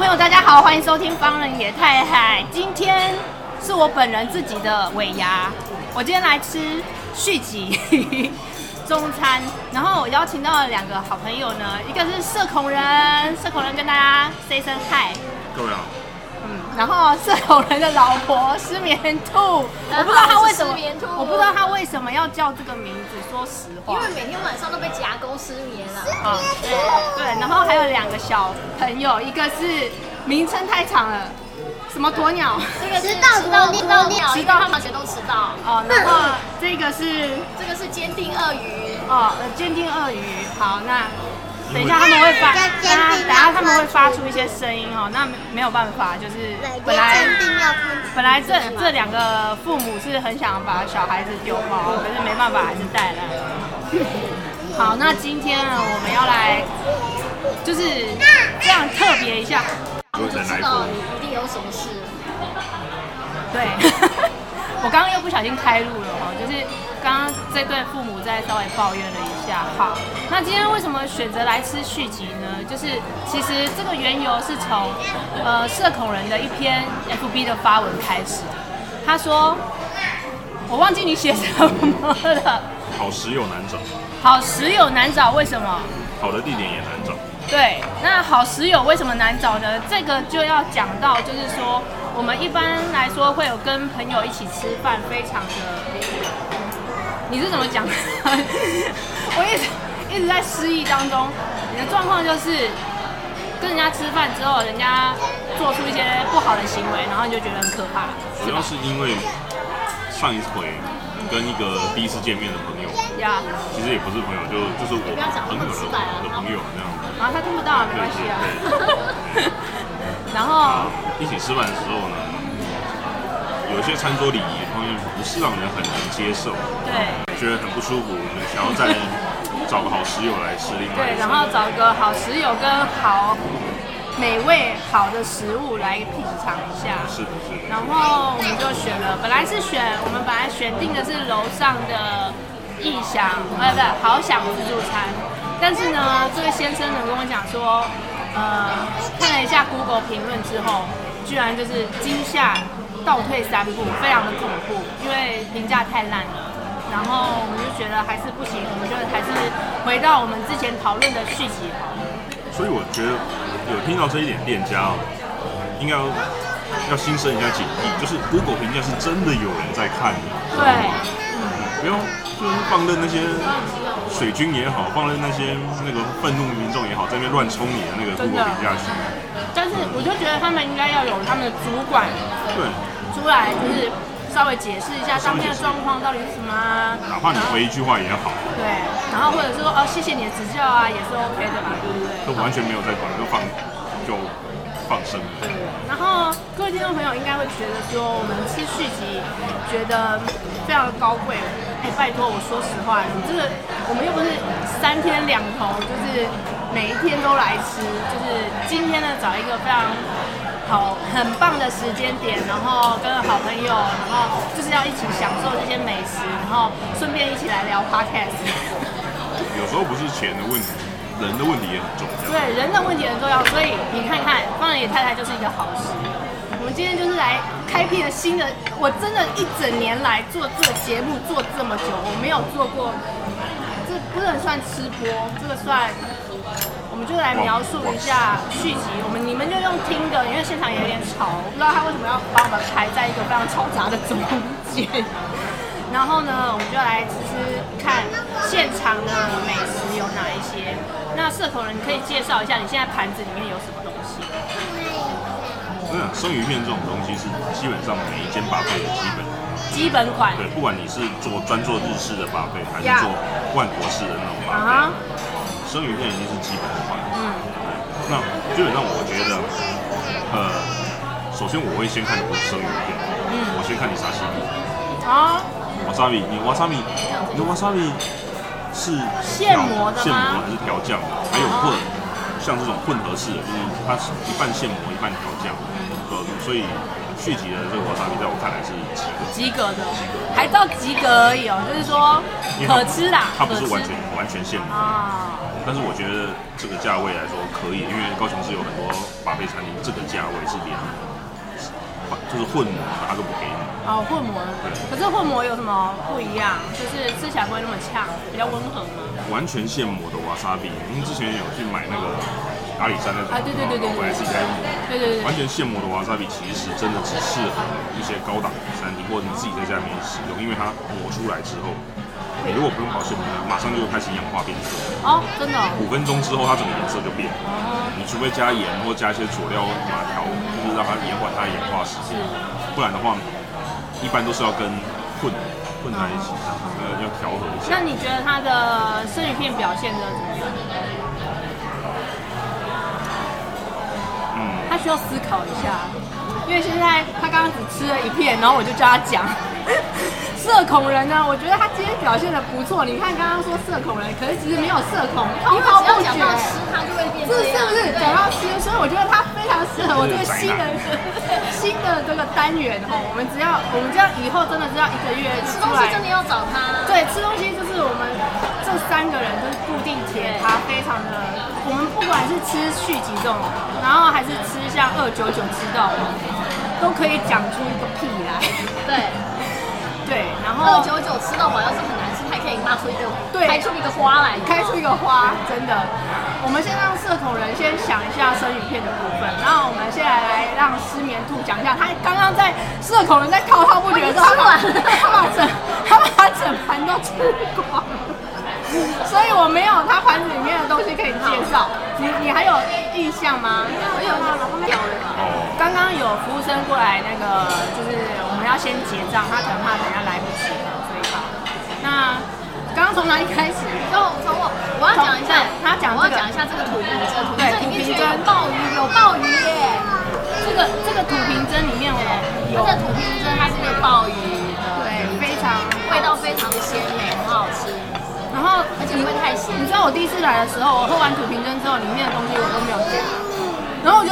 朋友，大家好，欢迎收听方人野太太。今天是我本人自己的尾牙，我今天来吃续集 中餐，然后我邀请到了两个好朋友呢，一个是社恐人，社恐人跟大家 say 声嗨。各位好。嗯，然后社恐人的老婆失眠兔，我不知道他为什么，我不知道他为什么要叫这个名字。说实话，因为每天晚上都被夹攻失眠了。啊，对对，然后还有两个小朋友，一个是名称太长了。什么鸵鸟？这个是到，迟到，迟到，迟到，他们全都迟到。哦，然后这个是这个是监听鳄鱼。哦，监听鳄鱼。好，那等一下他们会发，等下等下他们会发出一些声音哦。那没有办法，就是本来本来这这两个父母是很想把小孩子丢包，可是没办法，还是带来了。好，那今天呢，我们要来就是这样特别一下。我知道你一定有什么事。对，我刚刚又不小心开路了哈，就是刚刚这对父母在稍微抱怨了一下。好，那今天为什么选择来吃续集呢？就是其实这个缘由是从呃社恐人的一篇 FB 的发文开始。他说，我忘记你写什么了。好食友难找。好食友难找，为什么？好的地点也难找。对，那好食友为什么难找呢？这个就要讲到，就是说我们一般来说会有跟朋友一起吃饭，非常的，你是怎么讲？我一直一直在失忆当中。你的状况就是跟人家吃饭之后，人家做出一些不好的行为，然后你就觉得很可怕。主要是因为上一回跟一个第一次见面的朋友，呀，其实也不是朋友，就就是我朋友的朋友那样子。啊，他听不到，没关系啊。然后、啊、一起吃饭的时候呢，有一些餐桌礼仪不是让人很难接受，对，觉得很不舒服，想要再找个好食友来吃另外。对，然后找个好食友跟好美味好的食物来品尝一下。是的，是的。然后我们就选了，本来是选我们本来选定的是楼上的义享，呃，不是，好想自助餐。但是呢，这位先生呢跟我讲说，呃，看了一下 Google 评论之后，居然就是惊吓倒退三步，非常的恐怖，因为评价太烂了。然后我们就觉得还是不行，我们就还是回到我们之前讨论的续集好。所以我觉得有听到这一点，店家应该要要心生一下警惕，就是 Google 评价是真的有人在看的。对，嗯，不用就是放任那些。水军也好，放任那些那个愤怒民众也好，在那边乱冲你的那个 Google 评价区。但是我就觉得他们应该要有他们的主管对出来，就是稍微解释一下当天的状况到底是什么啊。哪怕你回一句话也好。对，然后或者是说哦，谢谢你的指教啊，也是 OK 的吧，对不对？都完全没有在管，就放就放生。对。然后各位听众朋友应该会觉得说，我们吃续集觉得非常的高贵。哎，拜托，我说实话，你这个我们又不是三天两头，就是每一天都来吃，就是今天呢找一个非常好、很棒的时间点，然后跟好朋友，然后就是要一起享受这些美食，然后顺便一起来聊 podcast。有时候不是钱的问题，人的问题也很重要。对，人的问题很重要，所以你看看，方人野太太就是一个好事。我们今天就是来开辟了新的，我真的一整年来做这个节目做这么久，我没有做过，这不能算吃播，这个算，我们就来描述一下续集。我们你们就用听的，因为现场也有点吵，我不知道他为什么要把我们排在一个非常嘈杂的中间。然后呢，我们就来吃吃看现场的美食有哪一些。那社恐人，你可以介绍一下你现在盘子里面有什么东西？我想生鱼片这种东西是基本上每一间 buffet 的基本基本款。对，不管你是做专做日式的 buffet，还是做万国式的那种 buffet，生鱼片已经是基本款。嗯。那基本上我觉得，呃，首先我会先看你的生鱼片，嗯，我先看你沙西米。啊。瓦萨米，你瓦萨米，你的瓦萨米是现磨的吗？现磨还是调酱的？还有混，像这种混合式的，就是它是一半现磨一半调酱，呃，所以。续集的这个瓦萨米，在我看来是及格的，还到及格而已哦，就是说可吃啦。它不是完全完全现磨啊，但是我觉得这个价位来说可以，因为高雄市有很多法菲餐厅，这个价位是连，就是混磨它都不给你。哦，混磨。对。可是混磨有什么不一样？就是吃起来不会那么呛，比较温和吗？完全现磨的瓦萨比，因为之前有去买那个。阿里山那种啊，对对对对，我还是在用磨，对对对，完全现磨的瓦萨比其实真的只适合一些高档餐厅或者你自己在家里面使用，因为它磨出来之后，你如果不用保鲜膜，马上就会开始氧化变色。哦，真的。五分钟之后，它整个颜色就变了。你除非加盐或加一些佐料把它调，就是让它延缓它的氧化时间，不然的话，一般都是要跟混混在一起，呃，要调和一下。那你觉得它的生鱼片表现的怎么样？嗯他需要思考一下，因为现在他刚刚只吃了一片，然后我就叫他讲社恐人呢。我觉得他今天表现的不错。你看刚刚说社恐人，可是其实没有社恐，滔滔不绝。他就会变这。是是不是讲到吃，所以我觉得他非常适合我这个新的 新的这个单元哦。我们只要我们这样以后真的是要一个月吃东西，真的要找他。对，吃东西就是我们这三个人就是固定铁，他非常的。我们不管是吃续集这种，然后还是吃像二九九知道的，都可以讲出一个屁来。对，对，然后二九九吃到饱要是很难吃，还可以骂出一个，对，开出一个花来，开出一个花，真的。我们先让社恐人先想一下生鱼片的部分，然后我们现在来让失眠兔讲一下，他刚刚在社恐人在滔滔不绝的时候，他把整他把整盘都吃光。所以我没有他盘子里面的东西可以介绍。你你还有印象吗？我有。刚刚有服务生过来，那个就是要先结账，他可能怕等下来不及了，所以好。那刚刚从哪里开始？从从我我要讲一下，他讲我要讲一下这个土瓶蒸，对，土瓶蒸鲍鱼有鲍鱼耶。这个这个土瓶蒸里面有，这个土瓶蒸它是那个鲍鱼的，对，非常味道非常的鲜美，很好吃。然后，而且不会太咸。你知道我第一次来的时候，我喝完土瓶蒸之后，里面的东西我都没有加。然后我就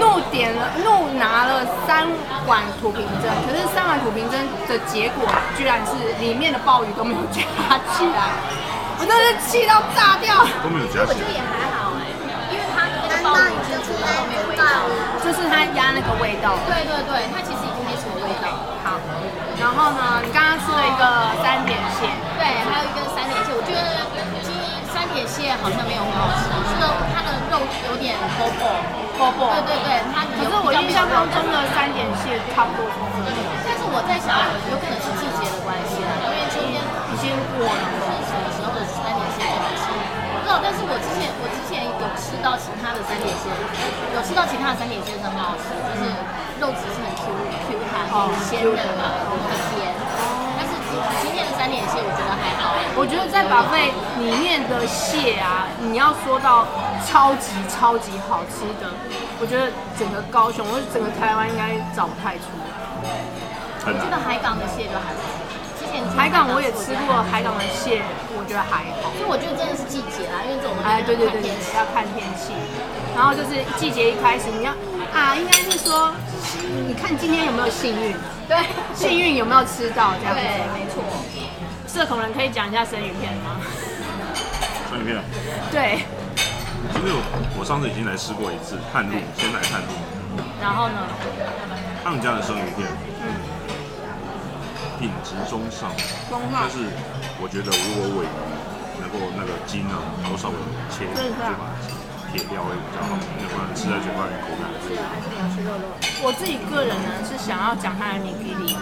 怒点了，怒拿了三碗土瓶蒸。可是三碗土瓶蒸的结果，居然是里面的鲍鱼都没有加起来。我真是气到炸掉。都没有加起来。我觉得也还好哎，因为它那个鲍鱼蒸出来都没有味道，就是它压那个味道。对对对，它其实已经没什么味道。好，然后呢，你刚刚吃了一个三点蟹，对，还有一个三点蟹。我觉得今天三点蟹好像没有很好吃，肉有点薄薄薄薄。对对对，它可是我印象当中的三点蟹差不多。但是我在想，有可能是季节的关系啦，因为秋天已经过了什么时候的三点蟹最好吃？不知道，但是我之前我之前有吃到其他的三点蟹，有吃到其他的三点蟹是很好吃，就是肉质是很 Q Q 弹、很鲜嫩嘛，很甜。今天的三点蟹我觉得还好，我觉得在 buffet 里面的蟹啊，你要说到超级超级好吃的，我觉得整个高雄或者整个台湾应该找不太出。我记得海港的蟹就还好，之前海港我也吃过海港的蟹，我觉得还好。所以我觉得真的是季节啦，因为这种哎对对对对，要看天气。然后就是季节一开始你要啊，应该是说你看今天有没有幸运。对，幸运有没有吃到这样子？对，没错。社恐人可以讲一下生鱼片吗？生鱼片。对。因为我我上次已经来吃过一次，探路，先来探路。然后呢？他们家的生鱼片，嗯，品质中上。中上。但是我觉得如果尾鱼能够那个筋啊，都稍微切一点吧。铁鯛会比较好，要不然吃在嘴巴里口感是。吃肉肉。我自己个人呢是想要讲它的尼基利，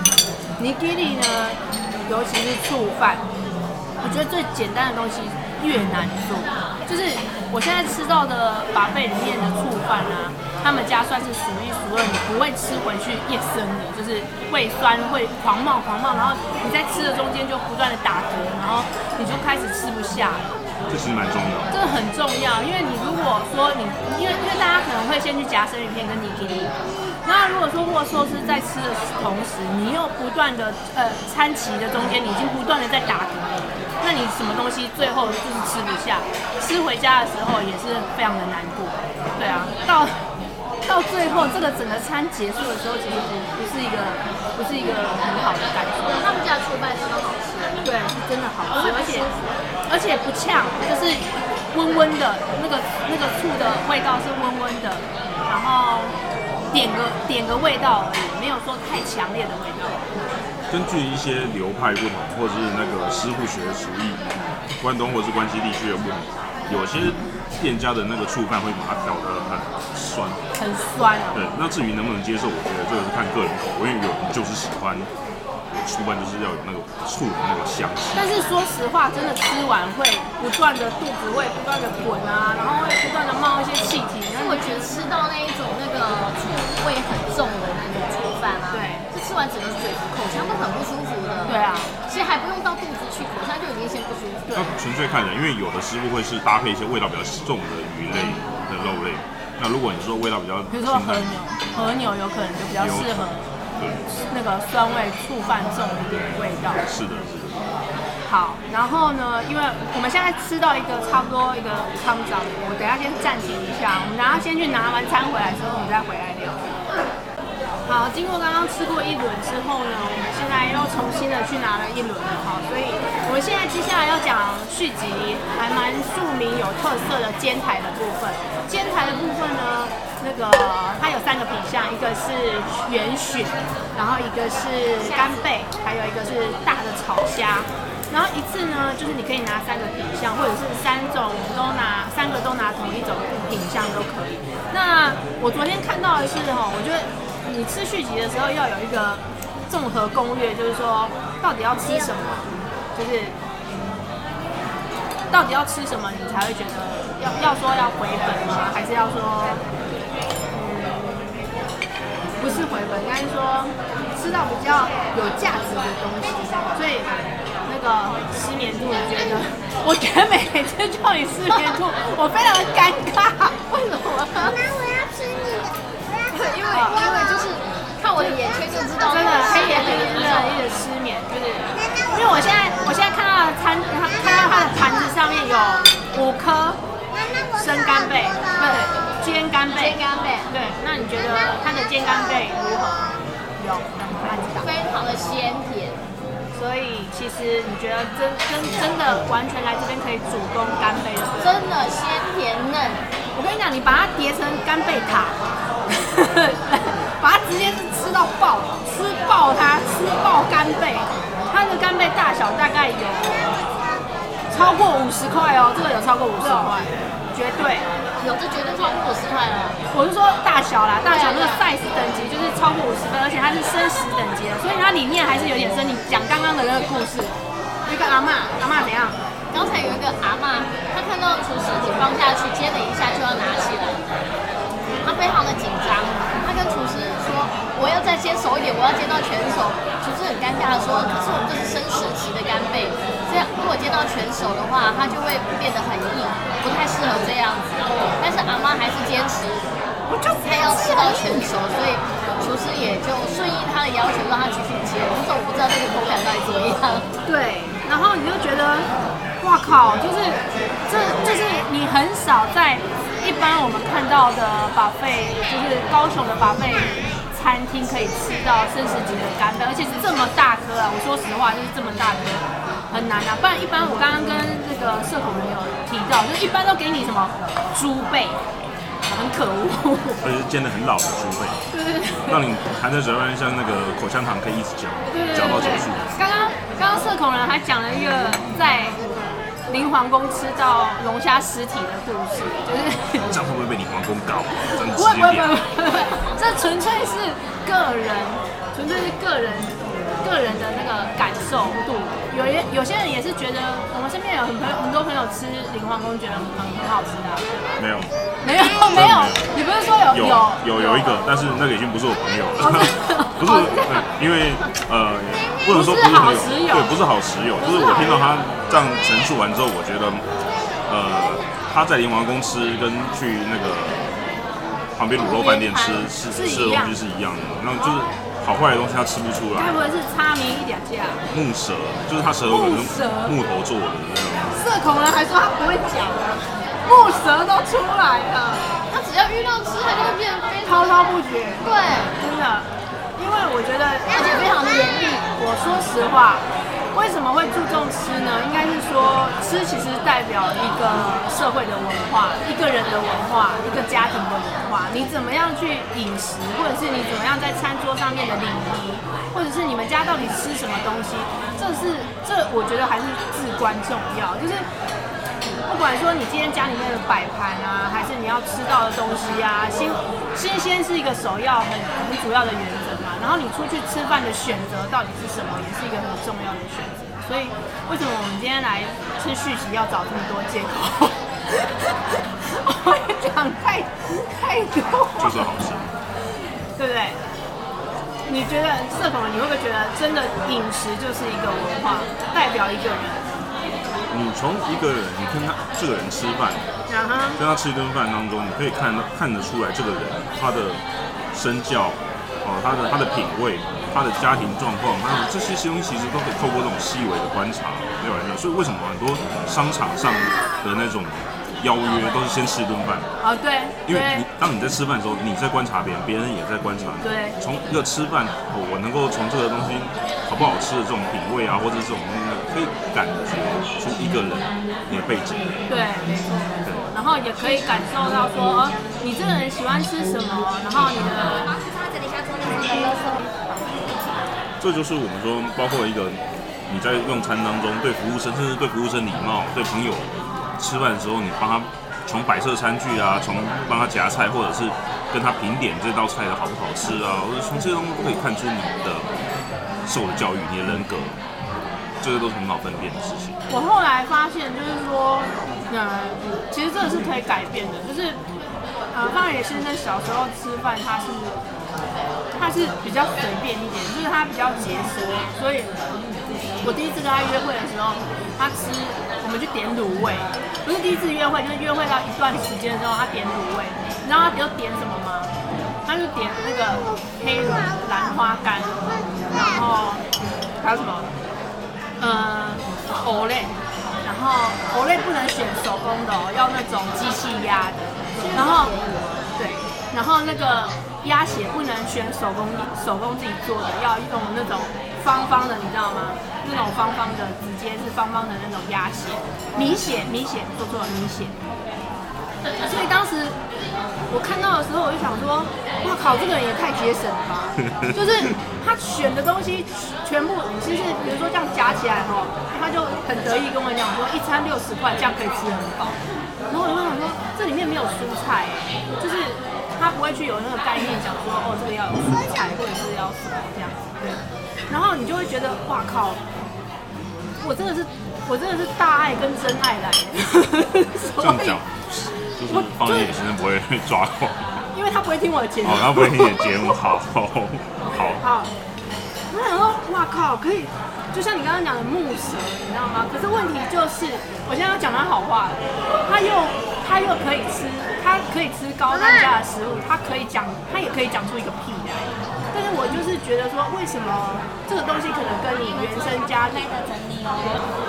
尼基利呢，尤其是醋饭，我觉得最简单的东西越难做。就是我现在吃到的 buffet 里面的醋饭啊，他们家算是数一数二，你不会吃回去一生的，就是胃酸会狂冒狂冒，然后你在吃的中间就不断的打嗝，然后你就开始吃不下了。这其实蛮重要，这个很重要，因为你如果说你，因为因为大家可能会先去夹生鱼片跟尼基利，那如果说握寿司在吃的同时，你又不断的呃餐期的中间，你已经不断的在打嗝，那你什么东西最后就是吃不下，吃回家的时候也是非常的难过，对啊，到。到最后，这个整个餐结束的时候，其实不不是一个不是一个很好的感觉。他们家出饭真的好吃，对，是真的好吃，而且而且不呛，就是温温的，那个那个醋的味道是温温的，然后点个点个味道而已，没有说太强烈的味道。根据一些流派不同，或者是那个师傅学的厨艺，关东或者是关西地区的不同，有些。店家的那个醋饭会把它调得很酸，很酸啊。对，那至于能不能接受，我觉得这个是看个人口味，因为有人就是喜欢醋饭，就是要有那个醋的那个香气。但是说实话，真的吃完会不断的肚子会不断的滚啊，然后会不断的冒一些气体。但是我觉得吃到那一种那个醋味很重的那种醋饭啊，对，就吃完整个嘴口腔都很不舒服的。对啊，其实还不用到肚子去，口腔就已经先不舒服。那纯粹看人，因为有的师傅会是搭配一些味道比较重的鱼类的肉类。那如果你说味道比较，比如说和牛，和牛有可能就比较适合，对，那个酸味触犯重一点味道。是的，是的。好，然后呢，因为我们现在吃到一个差不多一个汤长，我等下先暂停一下，我们等下先去拿完餐回来之后，我们再回来聊。好，经过刚刚吃过一轮之后呢，我们现在又重新的去拿了一轮了哈，所以我们现在接下来要讲续集，还蛮著名有特色的煎台的部分。煎台的部分呢，那个它有三个品相，一个是圆蚬，然后一个是干贝，还有一个是大的炒虾。然后一次呢，就是你可以拿三个品相，或者是三种都拿，三个都拿同一种品相都可以。那我昨天看到的是哈，我觉得。你吃续集的时候要有一个综合攻略，就是说到底要吃什么，就是到底要吃什么，你才会觉得要要说要回本吗？还是要说不是回本，应该是说吃到比较有价值的东西。所以那个失眠兔，你觉得？我觉得每次叫你失眠兔，我非常的尴尬。为什么？因为因为就是看我的眼圈就知道，真的黑眼圈真的一直失眠，就是因为我现在我现在看到的餐，看到他的盘子上面有五颗生干贝，对，煎干贝，煎干贝，对，那你觉得它的煎干贝如何？有，非常的鲜甜，所以其实你觉得真真真的完全来这边可以主攻干贝的，真的鲜甜嫩。我跟你讲，你把它叠成干贝塔。把它直接是吃到爆，吃爆它，吃爆干贝。它的干贝大小大概有超过五十块哦，这个有超过五十块，绝对有，这绝对超过五十块了。我是说大小啦，大小那个 size 等级就是超过五十分，而且它是生食等级的，所以它里面还是有点生。你讲刚刚的那个故事，那个阿嬷，阿嬷怎样？刚才有一个阿嬷，她看到厨师已经放下去，接了一下就要拿起来。他非常的紧张，他跟厨师说：“我要再煎熟一点，我要煎到全熟。”厨师很尴尬的说：“可是我们这是生食级的干贝，这样如果煎到全熟的话，它就会变得很硬，不太适合这样子。”但是阿妈还是坚持，我就非要吃到全熟，所以厨师也就顺应他的要求，让他继续煎。可是我不知道这个口感到底怎么样。对，然后你就觉得，哇靠，就是这就是你很少在。一般我们看到的 buffet 就是高雄的 buffet 餐厅可以吃到生食级的干贝，而且是这么大颗啊！我说实话，就是这么大颗，很难啊。不然一般我刚刚跟那个社恐朋友提到，就是一般都给你什么猪背，很可恶。而且是煎的很老的猪背，对对对，让你含在嘴巴像那个口香糖可以一直嚼，嚼到结束。刚刚刚刚社恐人还讲了一个在。灵皇宫吃到龙虾尸体的故事，就是这样会不会被灵皇宫告？不会不会不会，这纯粹是个人，纯粹是个人个人的那个感受度。有些有些人也是觉得，我们身边有很朋友很多朋友吃灵皇宫觉得很很好吃的。没有。没有没有，你不是说有有有？有一个，但是那个已经不是我朋友了，不是因为呃。不能说不是好友，对，不是好食友，就是我听到他这样陈述完之后，我觉得呃，他在灵王宫吃跟去那个旁边卤肉饭店吃吃吃的东西是一样的，那就是好坏的东西他吃不出来。该不会是差明一点价？木蛇，就是他舌头可能是木头做的那种。社恐人还说他不会讲，木蛇都出来了，他只要遇到吃，他就会变得滔滔不绝。对，真的。因为我觉得，而且非常的严厉。我说实话，为什么会注重吃呢？应该是说，吃其实代表一个社会的文化，一个人的文化，一个家庭的文化。你怎么样去饮食，或者是你怎么样在餐桌上面的礼仪，或者是你们家到底吃什么东西，这是这我觉得还是至关重要。就是不管说你今天家里面的摆盘啊，还是你要吃到的东西啊，新新鲜是一个首要很很主要的原则。然后你出去吃饭的选择到底是什么，也是一个很重要的选择。所以为什么我们今天来吃续集要找这么多借口？我也讲太太多，就是好吃，对不对？你觉得社恐，你会不会觉得真的饮食就是一个文化，代表一个人？你从一个人，你跟他这个人吃饭，跟他吃一顿饭当中，你可以看看得出来这个人他的身教。哦，他的他的品味，他的家庭状况，还有这些东西其实都可以透过这种细微的观察来完成。所以为什么很多商场上的那种邀约都是先吃一顿饭？啊，对，因为你当你在吃饭的时候，你在观察别人，别人也在观察你。对，从一个吃饭，我能够从这个东西好不好吃的这种品味啊，或者是这种东西，可以感觉出一个人你的背景。对，没错。对，然后也可以感受到说，哦，你这个人喜欢吃什么，然后你的。这就是我们说，包括一个你在用餐当中对服务生，甚至对服务生礼貌，对朋友吃饭的时候，你帮他从摆设餐具啊，从帮他夹菜，或者是跟他评点这道菜的好不好吃啊，或者从这些东西都可以看出你的受的教育，你的人格，这些都是很好分辨的事情。我后来发现，就是说，嗯，其实这个是可以改变的，就是，呃，方也先生小时候吃饭，他是。他是比较随便一点，就是他比较节食，所以我第一次跟他约会的时候，他吃我们去点卤味，不是第一次约会，就是约会到一段时间之后，他点卤味，你知道他比较点什么吗？他就点那个黑兰兰花干，然后还有什么？呃，藕类，然后藕类不能选手工的哦，要那种机器压的，然后对，然后那个。鸭血不能选手工手工自己做的，要用那种方方的，你知道吗？那种方方的，直接是方方的那种鸭血，米血米血，做错了米血。所以当时我看到的时候，我就想说，哇靠，这个人也太节省了吧！就是他选的东西全部，其实比如说这样夹起来哈，他就很得意跟我讲说，一餐六十块，这样可以吃很饱。然后我就想说，这里面没有蔬菜，就是。他不会去有那个概念讲说，哦，这个要有蔬菜，或者是要什么这样子，对。然后你就会觉得，哇靠，我真的是，我真的是大爱跟真爱来。这样讲，就是方言先生不会被抓狂，因为他不会听我的节目。哦，他不会听你的节目，好，好，好。好。我想说，哇靠，可以，就像你刚刚讲的木蛇，你知道吗？可是问题就是，我现在要讲他好话，他又他又可以吃。他可以吃高单价的食物，他可以讲，他也可以讲出一个屁来。但是我就是觉得说，为什么这个东西可能跟你原生家庭的整理哦？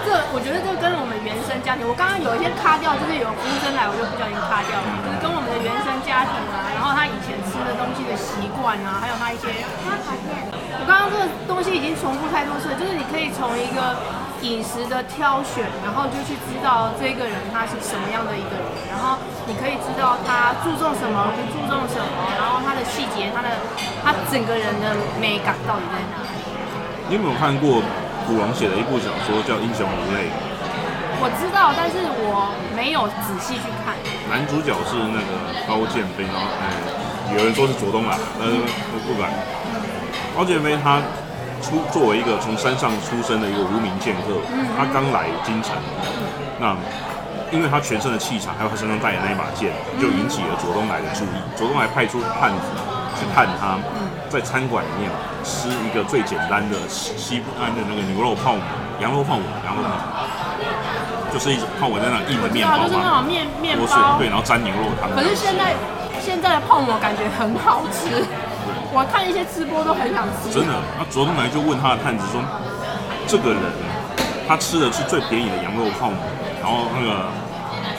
这我觉得这跟我们原生家庭，我刚刚有一些卡掉，就是有服务生来，我就不小心卡掉了，就是跟我们的原生家庭啊，然后他以前吃的东西的习惯啊，还有他一些，我刚刚这个东西已经重复太多次，就是你可以从一个。饮食的挑选，然后就去知道这个人他是什么样的一个人，然后你可以知道他注重什么，不注重什么，然后他的细节，他的他整个人的美感到底在哪里？你有没有看过古龙写的一部小说叫《英雄无泪》？我知道，但是我没有仔细去看。男主角是那个高剑飞，然后哎，有人说是左东来，但是我不敢。高剑飞他。出作为一个从山上出生的一个无名剑客，他刚来京城，那因为他全身的气场，还有他身上带的那一把剑，就引起了左东来的注意。左东来派出探子去探他，在餐馆里面吃一个最简单的西安的那个牛肉泡馍，羊肉泡馍，羊肉泡馍，就是一种泡馍在那硬的面包，就是那种面面包，对，然后沾牛肉汤。可是现在现在的泡馍感觉很好吃，对我看一些吃播都很想吃。真的，那卓东来就问他的探子说，这个人他吃的是最便宜的羊肉泡馍，然后那个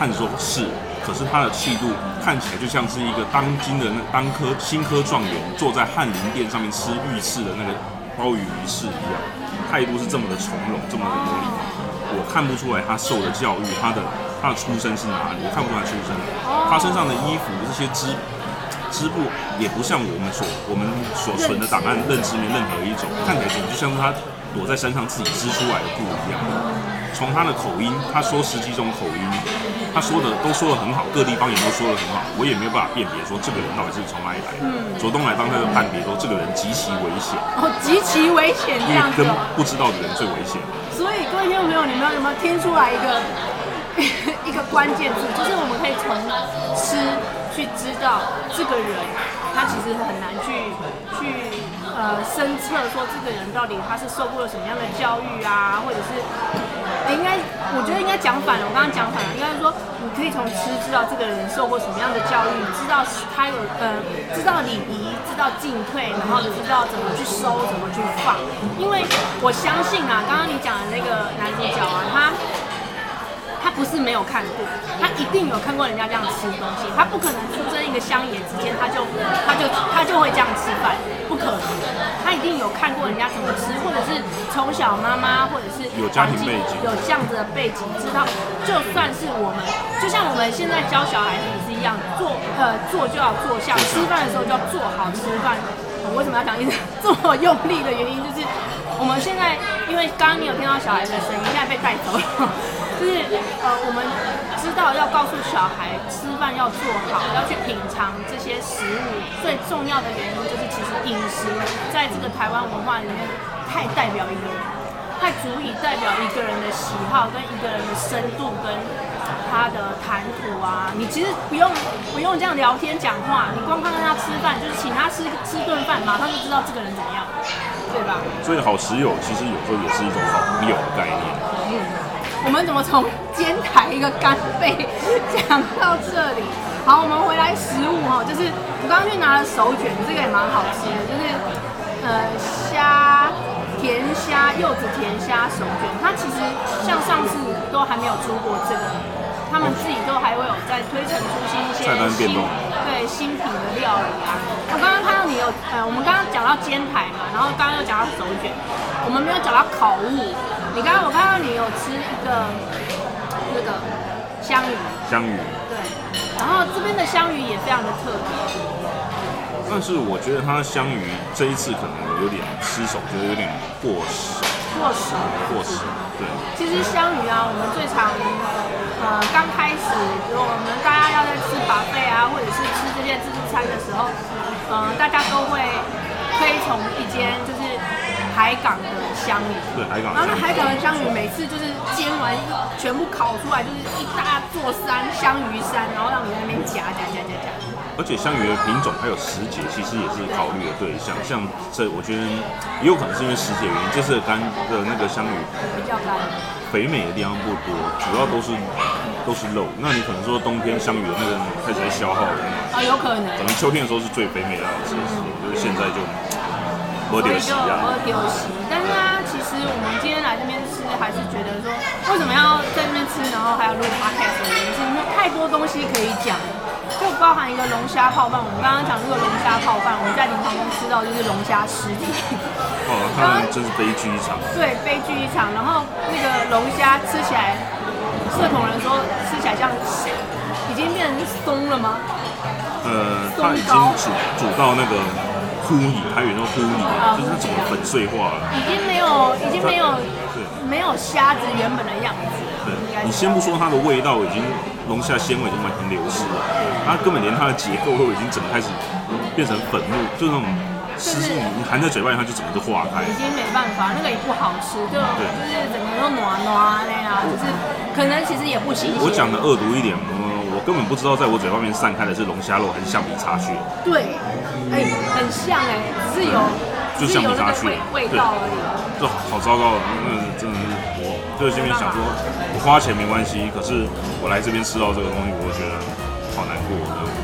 探子说是，可是他的气度看起来就像是一个当今的那当科新科状元坐在翰林殿上面吃御赐的那个鲍鱼仪式一样，态度是这么的从容，这么的有礼貌。我看不出来他受的教育，他的他的出身是哪里？我看不出来出身。他身上的衣服这些织织布也不像我们所我们所存的档案认知里面任何一种，看起来就像是他躲在山上自己织出来的布一样。从他的口音，他说十几种口音，他说的都说的很好，各地方言都说的很好，我也没有办法辨别说这个人到底是从哪里来的。嗯卓东来帮他的判别说这个人极其危险。哦，极其危险，这样子。跟不知道的人最危险。所以各位听众朋友，你们有没有听出来一个 一个关键字？就是我们可以从吃去知道这个人，他其实很难去去呃深测说这个人到底他是受过了什么样的教育啊，或者是。应该，我觉得应该讲反了。我刚刚讲反了，应该说，你可以从吃知道这个人受过什么样的教育，知道他有呃，知道礼仪，知道进退，然后知道怎么去收，怎么去放。因为我相信啊，刚刚你讲的那个男主角啊，他。他不是没有看过，他一定有看过人家这样吃东西。他不可能出生一个乡野之间，他就他就他就会这样吃饭，不可能。他一定有看过人家怎么吃，或者是从小妈妈或者是有家庭背景，有这样子的背景，知道就算是我们，就像我们现在教小孩子也是一样，做呃做就要做像，吃饭的时候就要做好吃饭。我为什么要讲一直这么用力的原因，就是我们现在因为刚刚你有听到小孩的声音，现在被带走了。就是呃，我们知道要告诉小孩吃饭要做好，要去品尝这些食物。最重要的原因就是，其实饮食在这个台湾文化里面太代表一个人，太足以代表一个人的喜好跟一个人的深度跟他的谈吐啊。你其实不用不用这样聊天讲话，你光看看他吃饭，就是请他吃吃顿饭，马上就知道这个人怎么样，对吧？所以好食友其实有时候也是一种好朋友的概念。嗯。我们怎么从煎台一个干贝讲到这里？好，我们回来食物哈，就是我刚刚去拿了手卷，这个也蛮好吃的，就是呃虾甜虾柚子甜虾手卷，它其实像上次都还没有出过这个，他们自己都还会有在推陈出新一些新对新品的料理啊。我刚刚看到你有呃，我们刚刚讲到煎台嘛，然后刚刚又讲到手卷，我们没有讲到烤物。你刚刚我看到你有吃一个那个香鱼，香鱼，对，然后这边的香鱼也非常的特别，但是我觉得它的香鱼这一次可能有点失手，觉得有点过时，过时，过时，对。其实香鱼啊，我们最常呃刚开始，我们大家要在吃 buffet 啊，或者是吃这些自助餐的时候，嗯、呃，大家都会推崇一间就是。海港的香鱼，对海港，然后那海港的香鱼每次就是煎完，全部烤出来就是一大座山香鱼山，然后让你在那边夹夹夹夹夹。而且香鱼的品种还有时节，其实也是考虑的对象。像这，我觉得也有可能是因为时节原因，这次干的那个香鱼比较干，肥美的地方不多，主要都是都是肉。那你可能说冬天香鱼的那个开始在消耗了啊，有可能。可能秋天的时候是最肥美的时候，就是现在就。所以就我丢席，但是啊，其实我们今天来这边吃，还是觉得说，为什么要在这边吃，然后还要录因为太多东西可以讲，就包含一个龙虾泡饭。我们刚刚讲这个龙虾泡饭，我们在灵堂中吃到就是龙虾尸体。哦，刚刚真是悲剧一场。对，悲剧一场。然后那个龙虾吃起来，社恐人说吃起来像已经变成松了吗？呃，它已经煮煮到那个。糊泥，还有那种糊泥，就是整个粉碎化了。已经没有，已经没有，对，没有虾子原本的样子。对，你先不说它的味道，已经龙虾纤维已经完全流失了，它根本连它的结构都已经整个开始变成粉末，就那种湿，你含在嘴巴里，它就整个就化开。已经没办法，那个也不好吃，就就是整个都暖暖的呀，就是可能其实也不新鲜。我讲的恶毒一点。我根本不知道，在我嘴巴里面散开的是龙虾肉还是橡皮擦屑。对，哎、欸，很像哎、欸，只是有，就橡皮擦屑味道而已。就好糟糕了，那真的是我，就是这边想说，花钱没关系，可是我来这边吃到这个东西，我会觉得好难过。